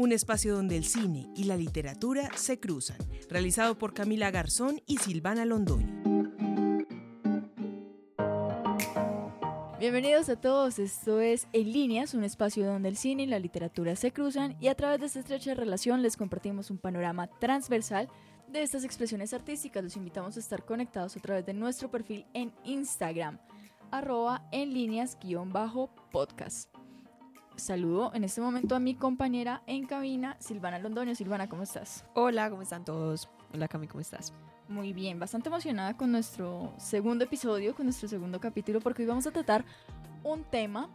un espacio donde el cine y la literatura se cruzan, realizado por Camila Garzón y Silvana Londoño. Bienvenidos a todos, esto es En Líneas, un espacio donde el cine y la literatura se cruzan y a través de esta estrecha relación les compartimos un panorama transversal de estas expresiones artísticas. Los invitamos a estar conectados a través de nuestro perfil en Instagram, arroba en líneas guion bajo podcast. Saludo en este momento a mi compañera en cabina, Silvana Londoño. Silvana, ¿cómo estás? Hola, ¿cómo están todos? Hola Cami, ¿cómo estás? Muy bien, bastante emocionada con nuestro segundo episodio, con nuestro segundo capítulo, porque hoy vamos a tratar un tema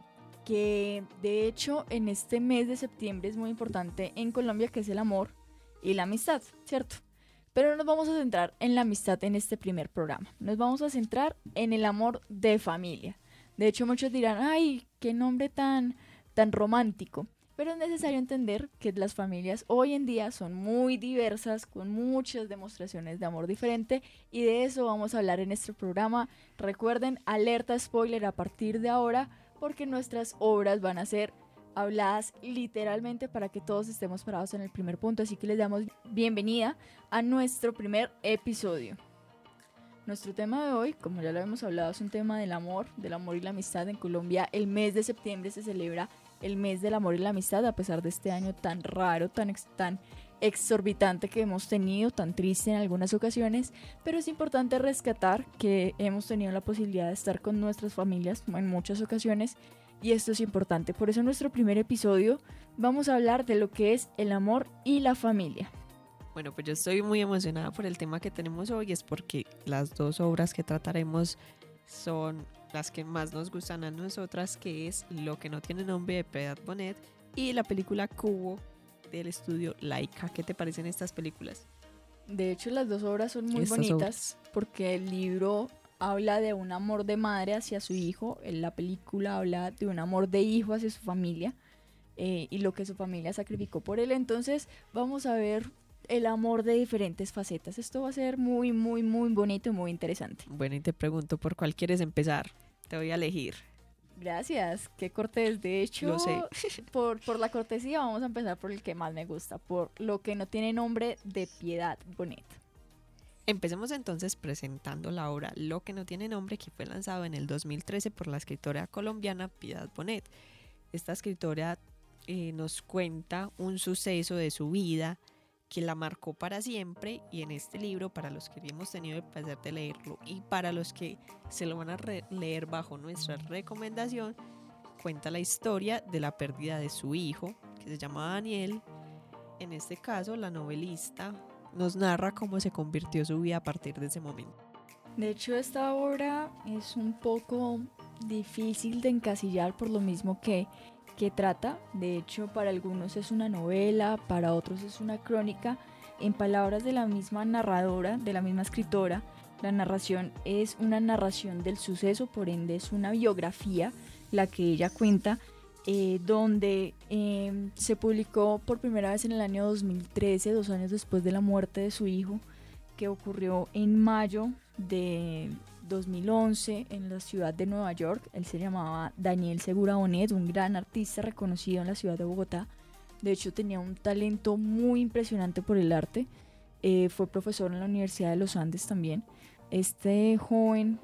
que de hecho en este mes de septiembre es muy importante en Colombia, que es el amor y la amistad, ¿cierto? Pero no nos vamos a centrar en la amistad en este primer programa, nos vamos a centrar en el amor de familia. De hecho muchos dirán, ay, qué nombre tan, tan romántico. Pero es necesario entender que las familias hoy en día son muy diversas, con muchas demostraciones de amor diferente y de eso vamos a hablar en este programa. Recuerden, alerta spoiler a partir de ahora porque nuestras obras van a ser habladas literalmente para que todos estemos parados en el primer punto, así que les damos bienvenida a nuestro primer episodio. Nuestro tema de hoy, como ya lo hemos hablado, es un tema del amor, del amor y la amistad. En Colombia el mes de septiembre se celebra el mes del amor y la amistad, a pesar de este año tan raro, tan, tan exorbitante que hemos tenido, tan triste en algunas ocasiones, pero es importante rescatar que hemos tenido la posibilidad de estar con nuestras familias en muchas ocasiones y esto es importante. Por eso en nuestro primer episodio vamos a hablar de lo que es el amor y la familia. Bueno, pues yo estoy muy emocionada por el tema que tenemos hoy, es porque las dos obras que trataremos son las que más nos gustan a nosotras, que es Lo que no tiene nombre de Piedad Bonet y la película Cubo del estudio Laika. ¿Qué te parecen estas películas? De hecho, las dos obras son muy bonitas porque el libro habla de un amor de madre hacia su hijo, en la película habla de un amor de hijo hacia su familia eh, y lo que su familia sacrificó por él. Entonces, vamos a ver el amor de diferentes facetas. Esto va a ser muy, muy, muy bonito y muy interesante. Bueno, y te pregunto, ¿por cuál quieres empezar? Te voy a elegir. Gracias, qué cortés. De hecho, Lo sé. por, por la cortesía vamos a empezar por el que más me gusta, por lo que no tiene nombre de Piedad Bonet. Empecemos entonces presentando la obra Lo que no tiene nombre, que fue lanzado en el 2013 por la escritora colombiana Piedad Bonet. Esta escritora eh, nos cuenta un suceso de su vida, que la marcó para siempre y en este libro, para los que hemos tenido el placer de leerlo y para los que se lo van a leer bajo nuestra recomendación, cuenta la historia de la pérdida de su hijo, que se llama Daniel. En este caso, la novelista nos narra cómo se convirtió su vida a partir de ese momento. De hecho, esta obra es un poco difícil de encasillar por lo mismo que que trata. De hecho, para algunos es una novela, para otros es una crónica. En palabras de la misma narradora, de la misma escritora, la narración es una narración del suceso, por ende es una biografía la que ella cuenta, eh, donde em, se publicó por primera vez en el año 2013, dos años después de la muerte de su hijo, que ocurrió en mayo de 2011 en la ciudad de Nueva York. Él se llamaba Daniel Segura Bonet, un gran artista reconocido en la ciudad de Bogotá. De hecho tenía un talento muy impresionante por el arte. Eh, fue profesor en la Universidad de los Andes también. Este joven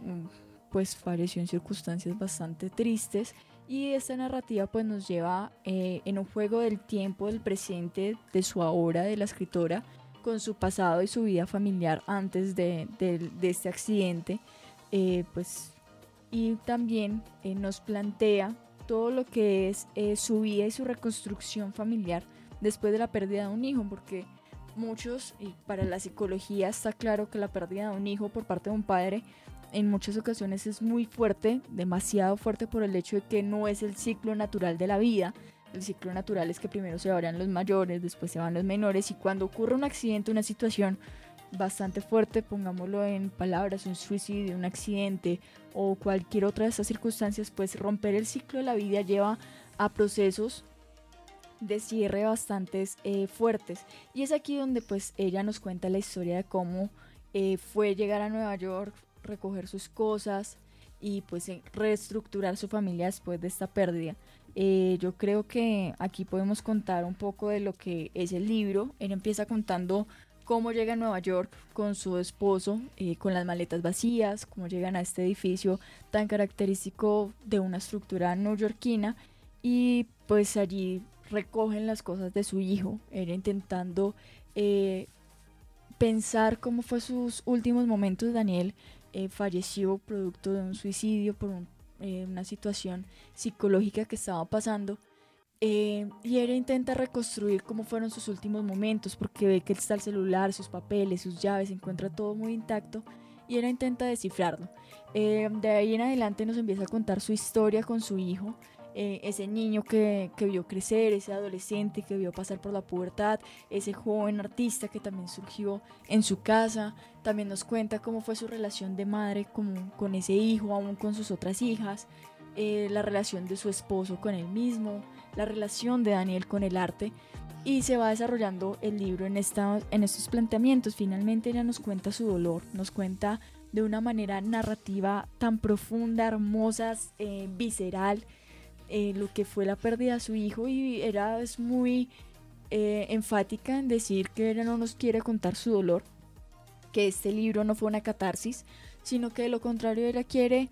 pues falleció en circunstancias bastante tristes y esta narrativa pues nos lleva eh, en un juego del tiempo del presente de su obra de la escritora con su pasado y su vida familiar antes de, este accidente, eh, pues, y también eh, nos plantea todo lo que es eh, su vida y su reconstrucción familiar después de la pérdida de un hijo, porque muchos, y para la psicología está claro que la pérdida de un hijo por parte de un padre en muchas ocasiones es muy fuerte, demasiado fuerte por el hecho de que no es el ciclo natural de la vida, el ciclo natural es que primero se vayan los mayores, después se van los menores y cuando ocurre un accidente, una situación bastante fuerte, pongámoslo en palabras, un suicidio, un accidente o cualquier otra de esas circunstancias, pues romper el ciclo de la vida lleva a procesos de cierre bastantes eh, fuertes. Y es aquí donde pues ella nos cuenta la historia de cómo eh, fue llegar a Nueva York, recoger sus cosas, y pues reestructurar su familia después de esta pérdida. Eh, yo creo que aquí podemos contar un poco de lo que es el libro. Él empieza contando cómo llega a Nueva York con su esposo, eh, con las maletas vacías, cómo llegan a este edificio tan característico de una estructura neoyorquina y pues allí recogen las cosas de su hijo, era intentando eh, pensar cómo fue sus últimos momentos. Daniel eh, falleció producto de un suicidio por una situación psicológica que estaba pasando eh, y ella intenta reconstruir cómo fueron sus últimos momentos, porque ve que está el celular, sus papeles, sus llaves, encuentra todo muy intacto. Y ella intenta descifrarlo. Eh, de ahí en adelante nos empieza a contar su historia con su hijo, eh, ese niño que, que, vio crecer, ese adolescente que vio pasar por la pubertad, ese joven artista que también surgió en su casa. También nos cuenta cómo fue su relación de madre con, con ese hijo, aún con sus otras hijas, la relación de su esposo con él mismo, la relación de Daniel con el arte y se va desarrollando el libro en, esta, en estos planteamientos. Finalmente ella nos cuenta su dolor, nos cuenta de una manera narrativa tan profunda, hermosa, eh, visceral, eh, lo que fue la pérdida de su hijo y era es muy eh, enfática en decir que ella no nos quiere contar su dolor, que este libro no fue una catarsis, sino que de lo contrario ella quiere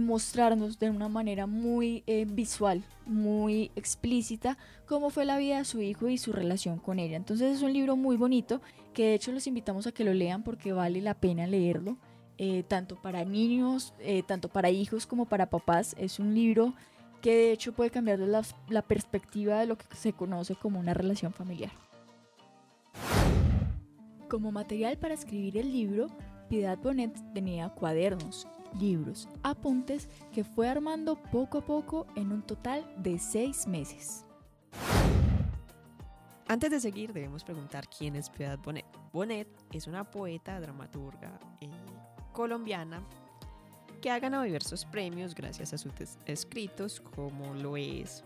mostrarnos de una manera muy eh, visual, muy explícita, cómo fue la vida de su hijo y su relación con ella. Entonces es un libro muy bonito que de hecho los invitamos a que lo lean porque vale la pena leerlo, eh, tanto para niños, eh, tanto para hijos como para papás. Es un libro que de hecho puede cambiar la perspectiva de lo que se conoce como una relación familiar. Como material para escribir el libro, Piedad Bonet tenía cuadernos, libros, apuntes que fue armando poco a poco en un total de seis meses. Antes de seguir debemos preguntar quién es Piedad Bonet. Bonet es una poeta, dramaturga eh, colombiana que ha ganado diversos premios gracias a sus escritos como lo es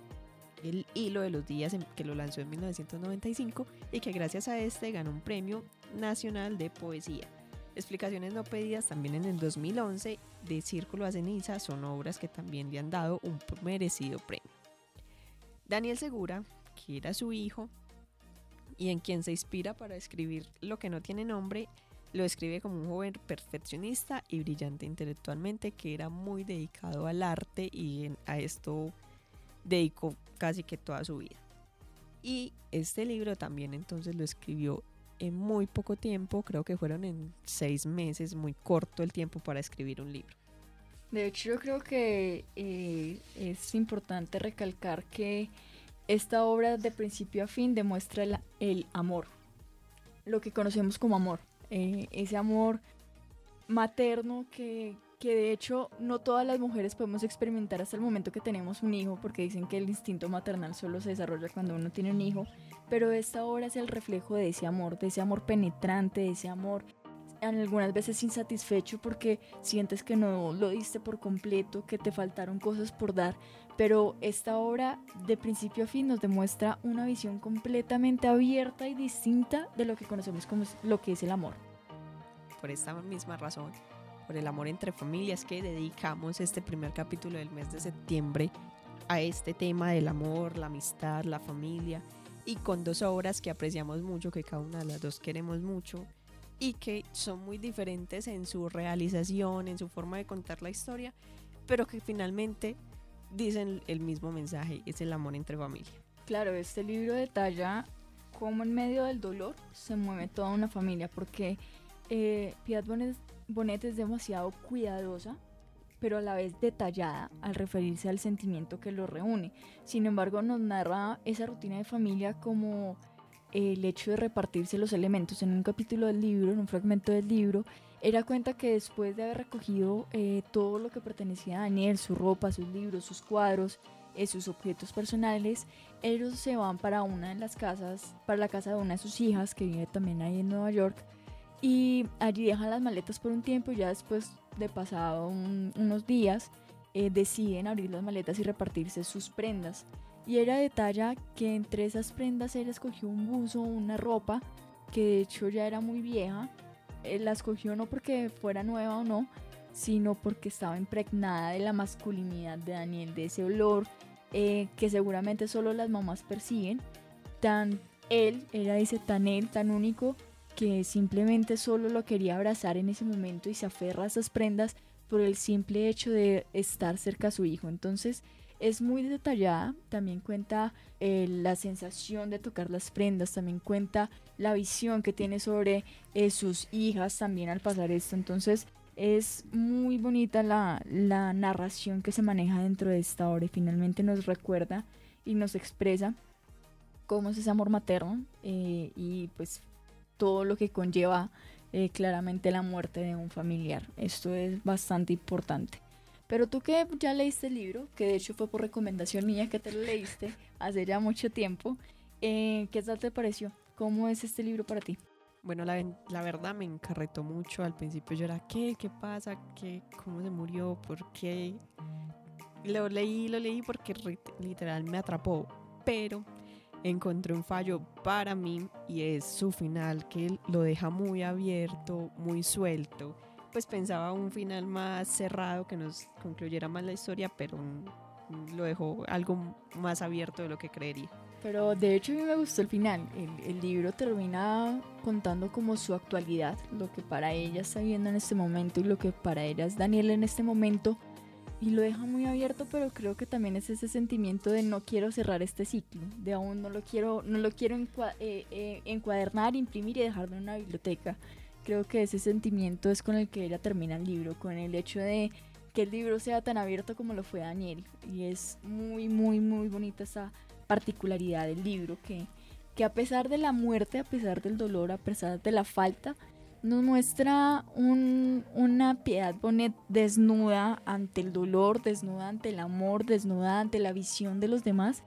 El hilo de los días que lo lanzó en 1995 y que gracias a este ganó un premio nacional de poesía. Explicaciones no pedidas también en el 2011 de Círculo a Ceniza son obras que también le han dado un merecido premio. Daniel Segura, que era su hijo y en quien se inspira para escribir lo que no tiene nombre, lo escribe como un joven perfeccionista y brillante intelectualmente que era muy dedicado al arte y a esto dedicó casi que toda su vida. Y este libro también entonces lo escribió en muy poco tiempo, creo que fueron en seis meses, muy corto el tiempo para escribir un libro. De hecho, yo creo que eh, es importante recalcar que esta obra de principio a fin demuestra el, amor, lo que conocemos como amor, eh, ese amor materno que, que de hecho no todas las mujeres podemos experimentar hasta el momento que tenemos un hijo, porque dicen que el instinto maternal solo se desarrolla cuando uno tiene un hijo, pero esta obra es el reflejo de ese amor, de ese amor penetrante, de ese amor algunas veces insatisfecho porque sientes que no lo diste por completo, que te faltaron cosas por dar, pero esta obra de principio a fin nos demuestra una visión completamente abierta y distinta de lo que conocemos como lo que es el amor. Por esta misma razón, por el amor entre familias que dedicamos este primer capítulo del mes de septiembre a este tema del amor, la amistad, la familia y con dos obras que apreciamos mucho, que cada una de las dos queremos mucho y que son muy diferentes en su realización, en su forma de contar la historia, pero que finalmente dicen el mismo mensaje, es el amor entre familia. Claro, este libro detalla cómo en medio del dolor se mueve toda una familia, porque eh, Piedad Bonet Bonet es demasiado cuidadosa, pero a la vez detallada al referirse al sentimiento que lo reúne. Sin embargo, nos narra esa rutina de familia como el hecho de repartirse los elementos en un capítulo del libro, en un fragmento del libro, era cuenta que después de haber recogido eh, todo lo que pertenecía a Daniel, su ropa, sus libros, sus cuadros, eh, sus objetos personales, ellos se van para una de las casas, para la casa de una de sus hijas que vive también ahí en Nueva York, y allí dejan las maletas por un tiempo y ya después de pasado unos días eh, deciden abrir las maletas y repartirse sus prendas. Y ella detalla que entre esas prendas él escogió un buzo, una ropa, que de hecho ya era muy vieja. Él la escogió no porque fuera nueva o no, sino porque estaba impregnada de la masculinidad de Daniel, de ese olor eh, que seguramente solo las mamás persiguen. Tan él, ella dice, tan él, tan único, que simplemente solo lo quería abrazar en ese momento y se aferra a esas prendas por el simple hecho de estar cerca a su hijo. Entonces es muy detallada, también cuenta eh, la sensación de tocar las prendas, también cuenta la visión que tiene sobre eh, sus hijas también al pasar esto. Entonces es muy bonita la, la narración que se maneja dentro de esta obra y finalmente nos recuerda y nos expresa cómo es ese amor materno eh, y pues todo lo que conlleva eh, claramente la muerte de un familiar. Esto es bastante importante. Pero tú que ya leíste el libro, que de hecho fue por recomendación mía que te lo leíste hace ya mucho tiempo, eh, ¿qué tal te pareció? ¿Cómo es este libro para ti? Bueno, la, la, verdad me encarretó mucho. Al principio yo era, ¿qué? ¿Qué pasa? ¿Qué? ¿Cómo se murió? ¿Por qué? Lo leí, lo leí porque literal me atrapó. Pero encontré un fallo para mí y es su final que lo deja muy abierto, muy suelto. Pues pensaba un final más cerrado que nos concluyera más la historia, pero lo dejó algo más abierto de lo que creería. Pero de hecho a mí me gustó el final. El, el, libro termina contando como su actualidad, lo que para ella está viendo en este momento y lo que para ella es Daniel en este momento y lo deja muy abierto, pero creo que también es ese sentimiento de no quiero cerrar este ciclo, de aún no lo quiero, no lo quiero eh, eh, encuadernar, imprimir y dejarlo en una biblioteca. Creo que ese sentimiento es con el que ella termina el libro, con el hecho de que el libro sea tan abierto como lo fue Daniel. Y es muy, muy, muy bonita esa particularidad del libro, que, que a pesar de la muerte, a pesar del dolor, a pesar de la falta, nos muestra una Piedad Bonet desnuda ante el dolor, desnuda ante el amor, desnuda ante la visión de los demás,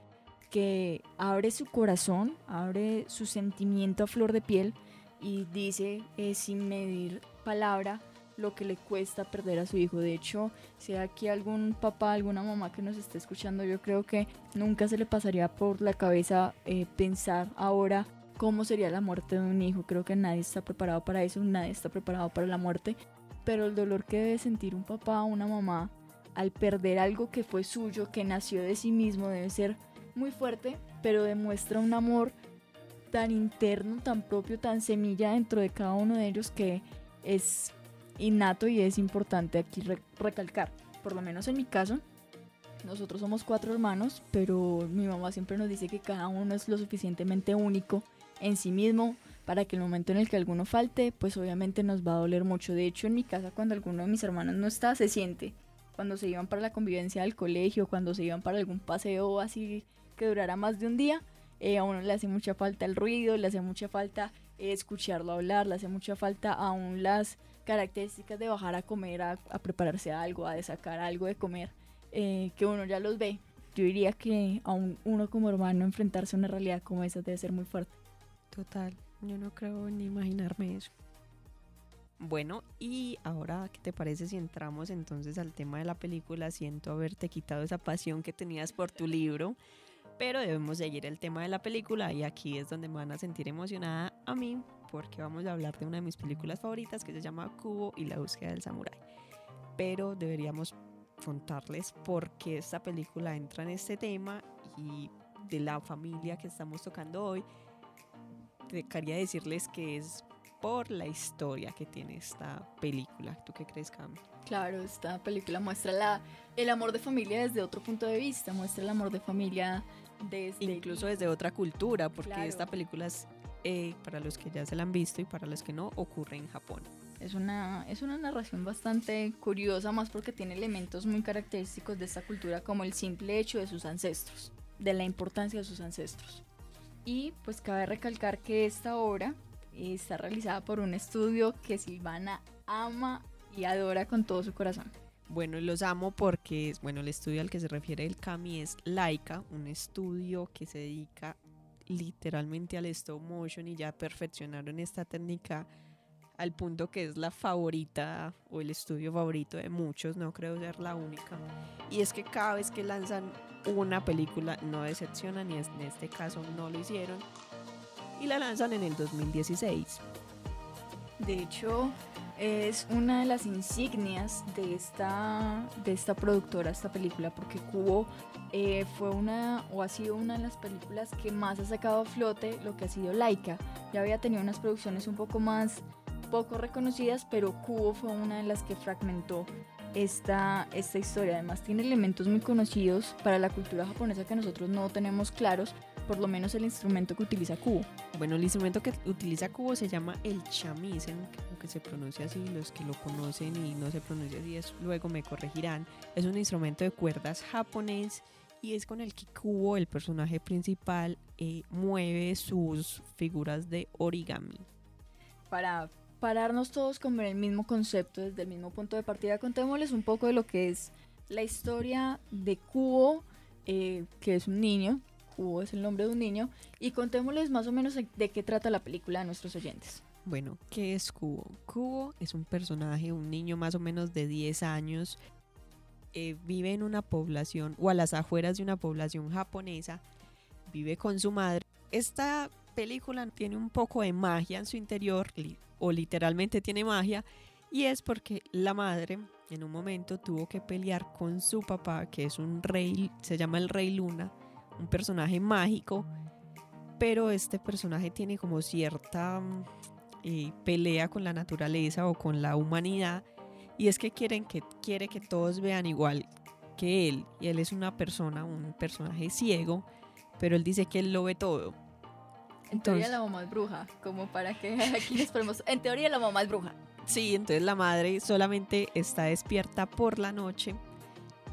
que abre su corazón, abre su sentimiento a flor de piel y dice eh, sin medir palabra lo que le cuesta perder a su hijo. De hecho, si aquí algún papá, alguna mamá que nos esté escuchando, yo creo que nunca se le pasaría por la cabeza eh, pensar ahora cómo sería la muerte de un hijo. Creo que nadie está preparado para eso, nadie está preparado para la muerte. Pero el dolor que debe sentir un papá o una mamá al perder algo que fue suyo, que nació de sí mismo, debe ser muy fuerte, pero demuestra un amor tan interno, tan propio, tan semilla dentro de cada uno de ellos que es innato y es importante aquí recalcar. Por lo menos en mi caso, nosotros somos cuatro hermanos, pero mi mamá siempre nos dice que cada uno es lo suficientemente único en sí mismo para que el momento en el que alguno falte, pues obviamente nos va a doler mucho. De hecho, en mi casa cuando alguno de mis hermanos no está, se siente. Cuando se iban para la convivencia del colegio, cuando se iban para algún paseo así que durara más de un día, eh, a uno le hace mucha falta el ruido, le hace mucha falta eh, escucharlo hablar, le hace mucha falta aún las características de bajar a comer, a, prepararse algo, a sacar algo de comer, eh, que uno ya los ve. Yo diría que aún uno como hermano enfrentarse a una realidad como esa debe ser muy fuerte. Total, yo no creo ni imaginarme eso. Bueno, y ahora, ¿qué te parece si entramos entonces al tema de la película? Siento haberte quitado esa pasión que tenías por tu libro, pero debemos seguir el tema de la película y aquí es donde me van a sentir emocionada a mí porque vamos a hablar de una de mis películas favoritas que se llama Cubo y la búsqueda del samurái. Pero deberíamos contarles por qué esta película entra en este tema y de la familia que estamos tocando hoy quería decirles que es por la historia que tiene esta película. ¿Tú qué crees, Cami? Claro, esta película muestra la, el amor de familia desde otro punto de vista, muestra el amor de familia desde... Incluso desde otra cultura, porque esta película es, eh, para los que ya se la han visto y para los que no, ocurre en Japón. Es una, es una narración bastante curiosa, más porque tiene elementos muy característicos de esta cultura, como el simple hecho de sus ancestros, de la importancia de sus ancestros. Y pues cabe recalcar que esta obra está realizada por un estudio que Silvana ama y adora con todo su corazón. Bueno, los amo porque, bueno, el estudio al que se refiere el Kami es Laika, un estudio que se dedica literalmente al stop motion y ya perfeccionaron esta técnica al punto que es la favorita o el estudio favorito de muchos, no creo ser la única. Y es que cada vez que lanzan una película no decepcionan y en este caso no lo hicieron y la lanzan en el 2016. De hecho, es una de las insignias de esta, de esta productora, esta película, porque Cubo eh, fue una o ha sido una de las películas que más ha sacado a flote lo que ha sido Laika. Ya había tenido unas producciones un poco más poco reconocidas, pero Cubo fue una de las que fragmentó esta, esta historia. Además tiene elementos muy conocidos para la cultura japonesa que nosotros no tenemos claros, por lo menos el instrumento que utiliza Cubo. Bueno, el instrumento que utiliza Cubo se llama el shamisen, que se pronuncia así, los que lo conocen y no se pronuncia así, es, luego me corregirán. Es un instrumento de cuerdas japonés y es con el que Kubo, el personaje principal, eh, mueve sus figuras de origami. Para pararnos todos con el mismo concepto, desde el mismo punto de partida, contémosles un poco de lo que es la historia de Kubo, eh, que es un niño, Kubo es el nombre de un niño, y contémosles más o menos de qué trata la película a nuestros oyentes. Bueno, ¿qué es Kubo? Kubo es un personaje, un niño más o menos de 10 años, eh, vive en una población o a las afueras de una población japonesa, vive con su madre. Esta película tiene un poco de magia en su interior, o literalmente tiene magia, y es porque la madre en un momento tuvo que pelear con su papá, que es un rey, se llama el Rey Luna, un personaje mágico, pero este personaje tiene como cierta eh, pelea con la naturaleza o con la humanidad y es que quieren que quiere que todos vean igual que él y él es una persona, un personaje ciego, pero él dice que él lo ve todo. En teoría la mamá es bruja, como para que aquí les ponemos, en teoría la mamá es bruja. Sí, entonces la madre solamente está despierta por la noche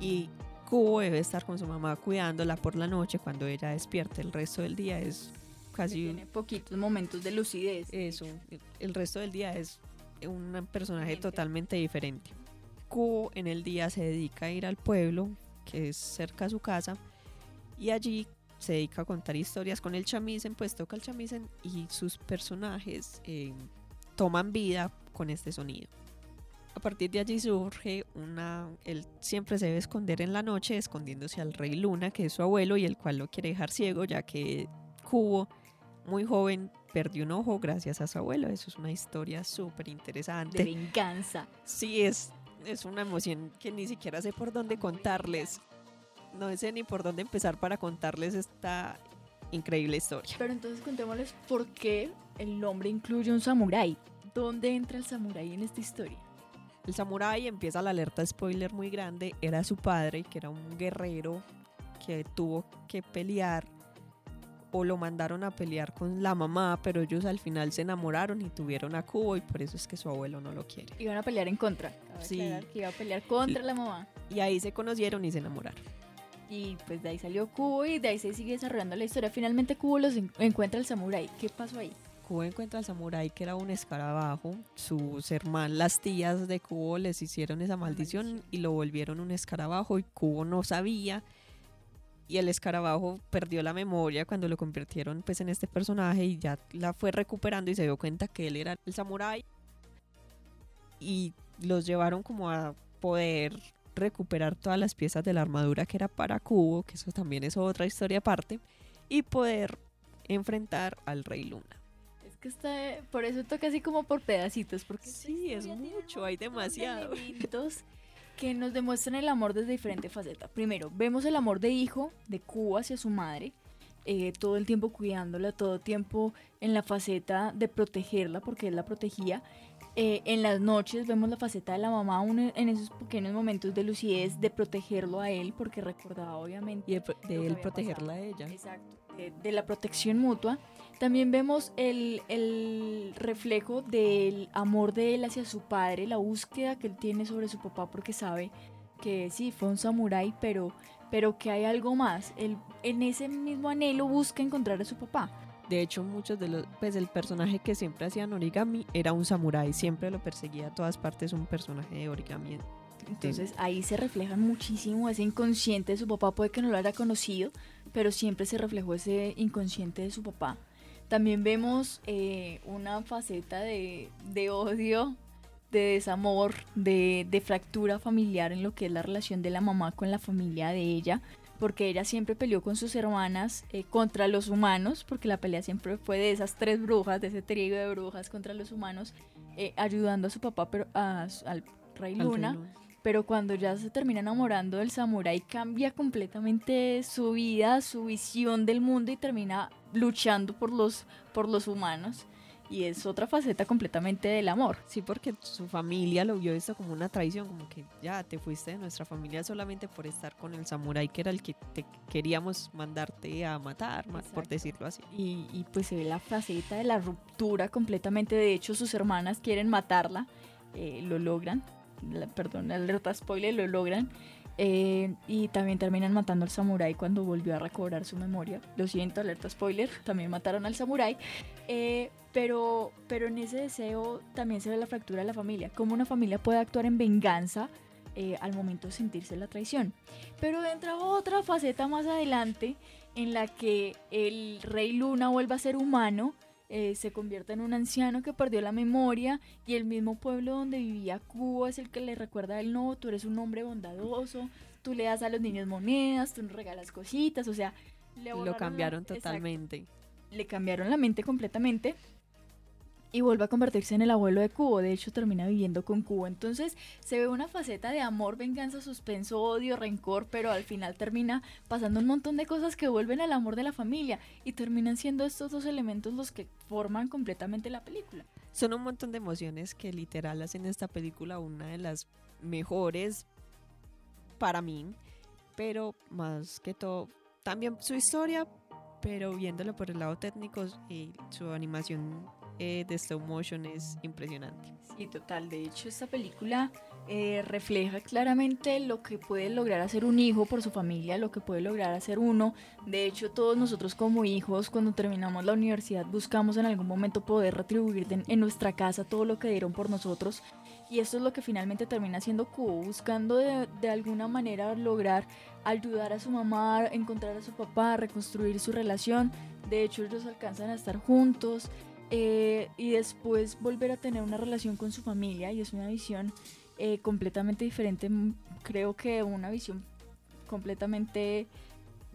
y Cubo debe estar con su mamá cuidándola por la noche cuando ella despierta. El resto del día es casi... Tiene poquitos momentos de lucidez. Eso, el resto del día es un personaje totalmente diferente. Kubo en el día se dedica a ir al pueblo, que es cerca a su casa, y allí se dedica a contar historias con el chamisen, pues toca el chamisen y sus personajes eh, toman vida con este sonido. A partir de allí surge una. Él siempre se debe esconder en la noche, escondiéndose al rey Luna, que es su abuelo y el cual lo quiere dejar ciego, ya que Kubo, muy joven, perdió un ojo gracias a su abuelo. Eso es una historia súper interesante. De venganza. Sí, es, es una emoción que ni siquiera sé por dónde contarles. No sé ni por dónde empezar para contarles esta increíble historia. Pero entonces contémosles por qué el nombre incluye un samurái. ¿Dónde entra el samurái en esta historia? El samurái empieza la alerta spoiler muy grande. Era su padre, que era un guerrero que tuvo que pelear o lo mandaron a pelear con la mamá, pero ellos al final se enamoraron y tuvieron a Cubo y por eso es que su abuelo no lo quiere. Iban a pelear en contra. Sí. Que iba a pelear contra la mamá. Y ahí se conocieron y se enamoraron. Y pues de ahí salió Cubo y de ahí se sigue desarrollando la historia. Finalmente Cubo los encuentra el samurái. ¿Qué pasó ahí? Cubo encuentra al samurái que era un escarabajo. Sus hermanas, las tías de Cubo les hicieron esa maldición y lo volvieron un escarabajo y Cubo no sabía y el escarabajo perdió la memoria cuando lo convirtieron pues en este personaje y ya la fue recuperando y se dio cuenta que él era el samurái y los llevaron como a poder recuperar todas las piezas de la armadura que era para Cubo, que eso también es otra historia aparte, y poder enfrentar al Rey Luna. Es que está, por eso toca así como por pedacitos, porque sí, es mucho, hay demasiado que nos demuestran el amor desde diferentes facetas. Primero, vemos el amor de hijo de Cuba hacia su madre, eh, todo el tiempo cuidándola, todo el tiempo en la faceta de protegerla, porque él la protegía. Eh, en las noches vemos la faceta de la mamá en esos pequeños momentos de lucidez de protegerlo a él, porque recordaba obviamente. Y de, él protegerla a ella. Exacto, de la protección mutua. También vemos el, reflejo del amor de él hacia su padre, la búsqueda que él tiene sobre su papá porque sabe que sí, fue un samurái, pero, pero que hay algo más. Él en ese mismo anhelo busca encontrar a su papá. De hecho, muchos de los, pues el personaje que siempre hacía origami era un samurái, siempre lo perseguía a todas partes un personaje de origami. Entonces ahí se refleja muchísimo ese inconsciente de su papá, puede que no lo haya conocido, pero siempre se reflejó ese inconsciente de su papá. También vemos eh, una faceta de, odio, de desamor, de, fractura familiar en lo que es la relación de la mamá con la familia de ella. Porque ella siempre peleó con sus hermanas eh, contra los humanos, porque la pelea siempre fue de esas tres brujas, de ese trío de brujas contra los humanos, eh, ayudando a su papá, pero al Rey Luna. Pero cuando ya se termina enamorando del samurái, cambia completamente su vida, su visión del mundo y termina luchando por los, por los humanos y es otra faceta completamente del amor. Sí, porque su familia lo vio esto como una traición, como que ya te fuiste de nuestra familia solamente por estar con el samurái que era el que te queríamos mandarte a matar, por decirlo así. Y, y, pues se ve la faceta de la ruptura completamente, de hecho sus hermanas quieren matarla, eh, lo logran, perdón, alerta spoiler, lo logran. Eh, y también terminan matando al samurái cuando volvió a recobrar su memoria. Lo siento, alerta spoiler, también mataron al samurái. Eh, pero, pero en ese deseo también se ve la fractura de la familia. Cómo una familia puede actuar en venganza eh, al momento de sentirse la traición. Pero entra otra faceta más adelante en la que el rey Luna vuelve a ser humano, eh, se convierte en un anciano que perdió la memoria y el mismo pueblo donde vivía Cubo es el que le recuerda a él, no, tú eres un hombre bondadoso, tú le das a los niños monedas, tú nos regalas cositas, o sea, le lo cambiaron totalmente. Le cambiaron la mente completamente y vuelve a convertirse en el abuelo de Cubo. De hecho, termina viviendo con Cubo. Entonces, se ve una faceta de amor, venganza, suspenso, odio, rencor, pero al final termina pasando un montón de cosas que vuelven al amor de la familia y terminan siendo estos dos elementos los que forman completamente la película. Son un montón de emociones que literal hacen esta película una de las mejores para mí, pero más que todo, también su historia, pero viéndolo por el lado técnico y su animación eh, de stop motion es impresionante. Sí, total. De hecho, esta película eh, refleja claramente lo que puede lograr hacer un hijo por su familia, lo que puede lograr hacer uno. De hecho, todos nosotros como hijos, cuando terminamos la universidad, buscamos en algún momento poder retribuir en nuestra casa todo lo que dieron por nosotros. Y esto es lo que finalmente termina siendo Cubo, buscando de, de alguna manera lograr ayudar a su mamá, encontrar a su papá, reconstruir su relación. De hecho, ellos alcanzan a estar juntos. Eh, y después volver a tener una relación con su familia y es una visión eh, completamente diferente, mm, creo que una visión completamente,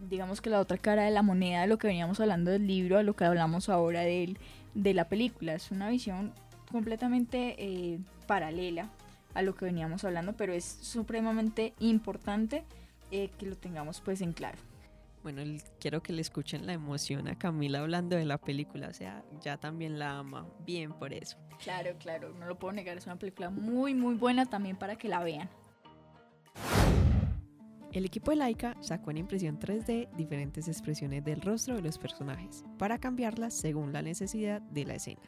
digamos que la otra cara de la moneda de lo que veníamos hablando del libro a lo que hablamos ahora de, de la película, es una visión completamente eh, paralela a lo que veníamos hablando, pero es supremamente importante que lo tengamos pues en claro. Bueno, quiero que le escuchen la emoción a Camila hablando de la película, o sea, ya también la ama, bien por eso. Claro, claro, no lo puedo negar, es una película muy, muy buena también para que la vean. El equipo de Laika sacó en impresión 3D diferentes expresiones del rostro de los personajes para cambiarlas según la necesidad de la escena.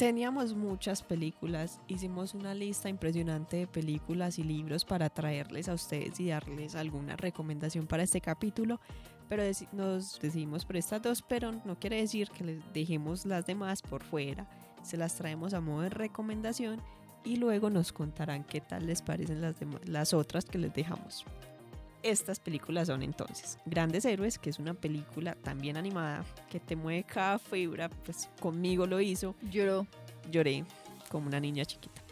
Teníamos muchas películas, hicimos una lista impresionante de películas y libros para traerles a ustedes y darles alguna recomendación para este capítulo, pero nos decidimos por estas dos, pero no quiere decir que les dejemos las demás por fuera, se las traemos a modo de recomendación y luego nos contarán qué tal les parecen las, las otras que les dejamos. Estas películas son entonces Grandes Héroes, que es una película también animada que te mueve cada fibra, pues conmigo lo hizo. Lloró. Lloré como una niña chiquita.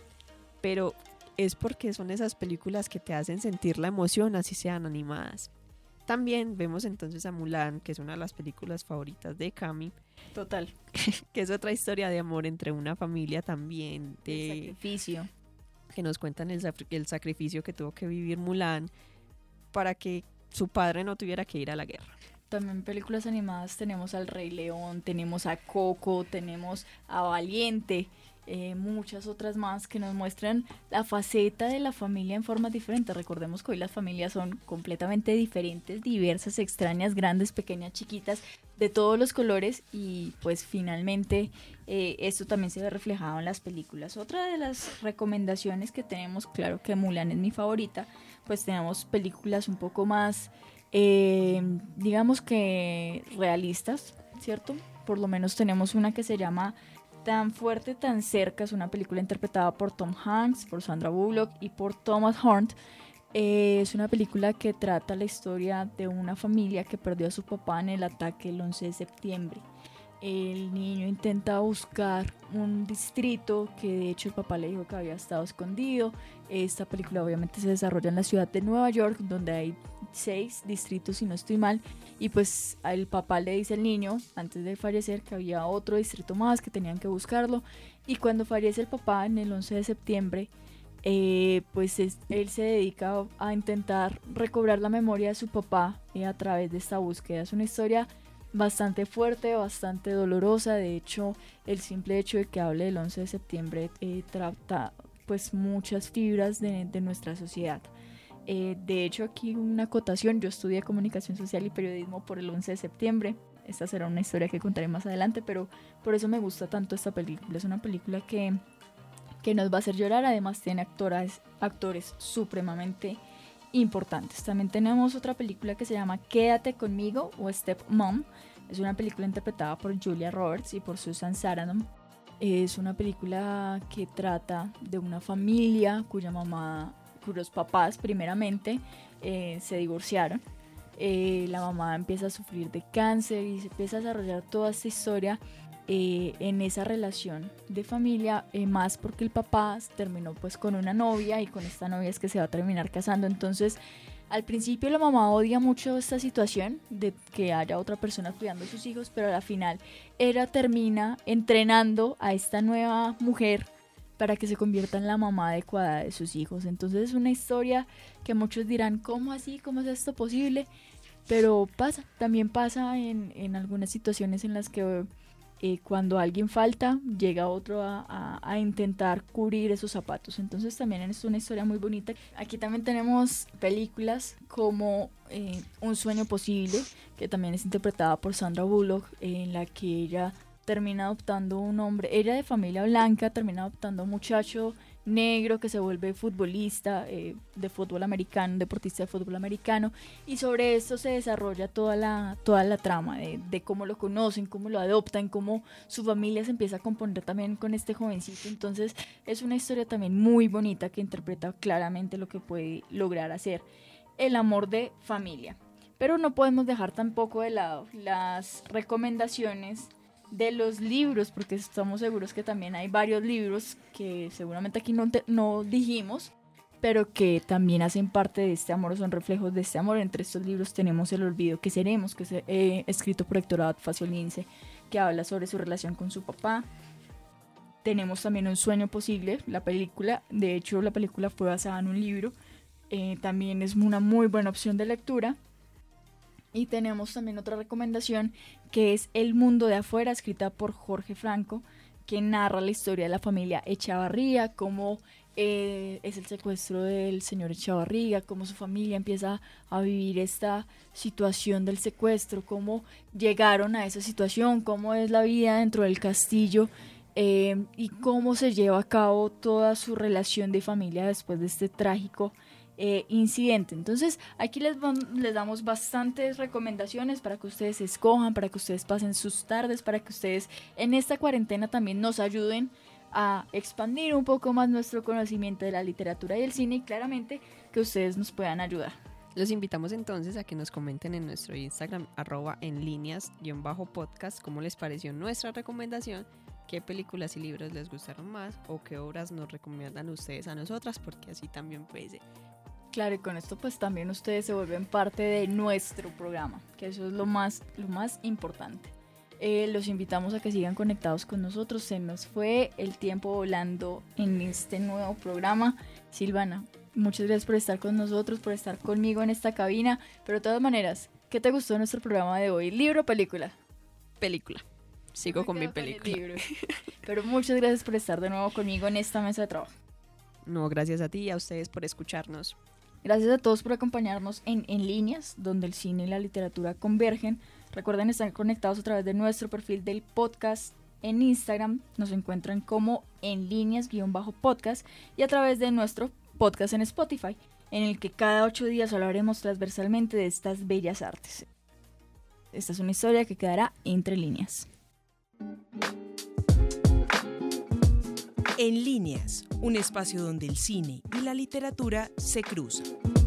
Pero es porque son esas películas que te hacen sentir la emoción, así sean animadas. También vemos entonces a Mulan, que es una de las películas favoritas de Cami. Total. que es otra historia de amor entre una familia también. De sacrificio. Que nos cuentan el, el sacrificio que tuvo que vivir Mulan para que su padre no tuviera que ir a la guerra. También películas animadas tenemos al Rey León, tenemos a Coco, tenemos a Valiente, eh, muchas otras más que nos muestran la faceta de la familia en formas diferentes. Recordemos que hoy las familias son completamente diferentes, diversas, extrañas, grandes, pequeñas, chiquitas, de todos los colores y pues finalmente eh, esto también se ve reflejado en las películas. Otra de las recomendaciones que tenemos, claro que Mulan es mi favorita, pues tenemos películas un poco más, eh, digamos que realistas, ¿cierto? Por lo menos tenemos una que se llama Tan fuerte, tan cerca, es una película interpretada por Tom Hanks, por Sandra Bullock y por Thomas Hunt. Eh, es una película que trata la historia de una familia que perdió a su papá en el ataque el 11 de septiembre. el niño intenta buscar un distrito que de hecho el papá le dijo que había estado escondido. Esta película obviamente se desarrolla en la ciudad de Nueva York, donde hay seis distritos, si no estoy mal. Y pues el papá le dice al niño, antes de fallecer, que había otro distrito más, que tenían que buscarlo. Y cuando fallece el papá, en el 11 de septiembre, eh, pues él se dedica a intentar recobrar la memoria de su papá eh, a través de esta búsqueda. Es una historia bastante fuerte, bastante dolorosa. De hecho, el simple hecho de que hable del 11 de septiembre eh, trata pues muchas fibras de, nuestra sociedad. Eh, de hecho, aquí una acotación, yo estudié comunicación social y periodismo por el 11 de septiembre. Esta será una historia que contaré más adelante, pero por eso me gusta tanto esta película. Es una película que, que nos va a hacer llorar, además tiene actores, actores supremamente importantes. También tenemos otra película que se llama Quédate conmigo o Step Mom. Es una película interpretada por Julia Roberts y por Susan Sarandon. Es una película que trata de una familia cuya mamá, cuyos papás primeramente eh, se divorciaron. Eh, la mamá empieza a sufrir de cáncer y se empieza a desarrollar toda esta historia eh, en esa relación de familia, más porque el papá terminó pues con una novia y con esta novia es que se va a terminar casando. Entonces, al principio la mamá odia mucho esta situación de que haya otra persona cuidando a sus hijos, pero al final ella termina entrenando a esta nueva mujer para que se convierta en la mamá adecuada de sus hijos. Entonces es una historia que muchos dirán, ¿cómo así? ¿Cómo es esto posible? Pero pasa, también pasa en, en algunas situaciones en las que eh, cuando alguien falta, llega otro a, intentar cubrir esos zapatos. Entonces también es una historia muy bonita. Aquí también tenemos películas como eh, Un sueño posible, que también es interpretada por Sandra Bullock, en la que ella termina adoptando un hombre, ella de familia blanca, termina adoptando un muchacho negro que se vuelve futbolista eh, de fútbol americano, deportista de fútbol americano, y sobre esto se desarrolla toda la, toda la trama de, cómo lo conocen, cómo lo adoptan, cómo su familia se empieza a componer también con este jovencito. Entonces es una historia también muy bonita que interpreta claramente lo que puede lograr hacer el amor de familia. Pero no podemos dejar tampoco de lado las recomendaciones de los libros, porque estamos seguros que también hay varios libros que seguramente aquí no, no dijimos, pero que también hacen parte de este amor, son reflejos de este amor. Entre estos libros tenemos El olvido que seremos, que es eh, escrito por Héctor Abad Lince, que habla sobre su relación con su papá. Tenemos también Un sueño posible, la película, de hecho la película fue basada en un libro, eh, también es una muy buena opción de lectura. Y tenemos también otra recomendación que es El mundo de afuera, escrita por Jorge Franco, que narra la historia de la familia Echavarría, cómo eh, es el secuestro del señor Echavarría, cómo su familia empieza a vivir esta situación del secuestro, cómo llegaron a esa situación, cómo es la vida dentro del castillo eh, y cómo se lleva a cabo toda su relación de familia después de este trágico eh, incidente. Entonces, aquí les, les damos bastantes recomendaciones para que ustedes escojan, para que ustedes pasen sus tardes, para que ustedes en esta cuarentena también nos ayuden a expandir un poco más nuestro conocimiento de la literatura y el cine y claramente que ustedes nos puedan ayudar. Los invitamos entonces a que nos comenten en nuestro Instagram arroba en líneas bajo podcast cómo les pareció nuestra recomendación, qué películas y libros les gustaron más o qué obras nos recomiendan ustedes a nosotras porque así también puede ser Claro, y con esto pues también ustedes se vuelven parte de nuestro programa, que eso es lo más, lo más importante. Eh, los invitamos a que sigan conectados con nosotros. Se nos fue el tiempo volando en este nuevo programa. Silvana, muchas gracias por estar con nosotros, por estar conmigo en esta cabina. Pero de todas maneras, ¿qué te gustó de nuestro programa de hoy? ¿Libro o película? Película. Sigo con mi película. Pero muchas gracias por estar de nuevo conmigo en esta mesa de trabajo. No, gracias a ti y a ustedes por escucharnos. Gracias a todos por acompañarnos en En Líneas, donde el cine y la literatura convergen. Recuerden estar conectados a través de nuestro perfil del podcast en Instagram. Nos encuentran como En Líneas-podcast y a través de nuestro podcast en Spotify, en el que cada ocho días hablaremos transversalmente de estas bellas artes. Esta es una historia que quedará entre líneas. En líneas, un espacio donde el cine y la literatura se cruzan.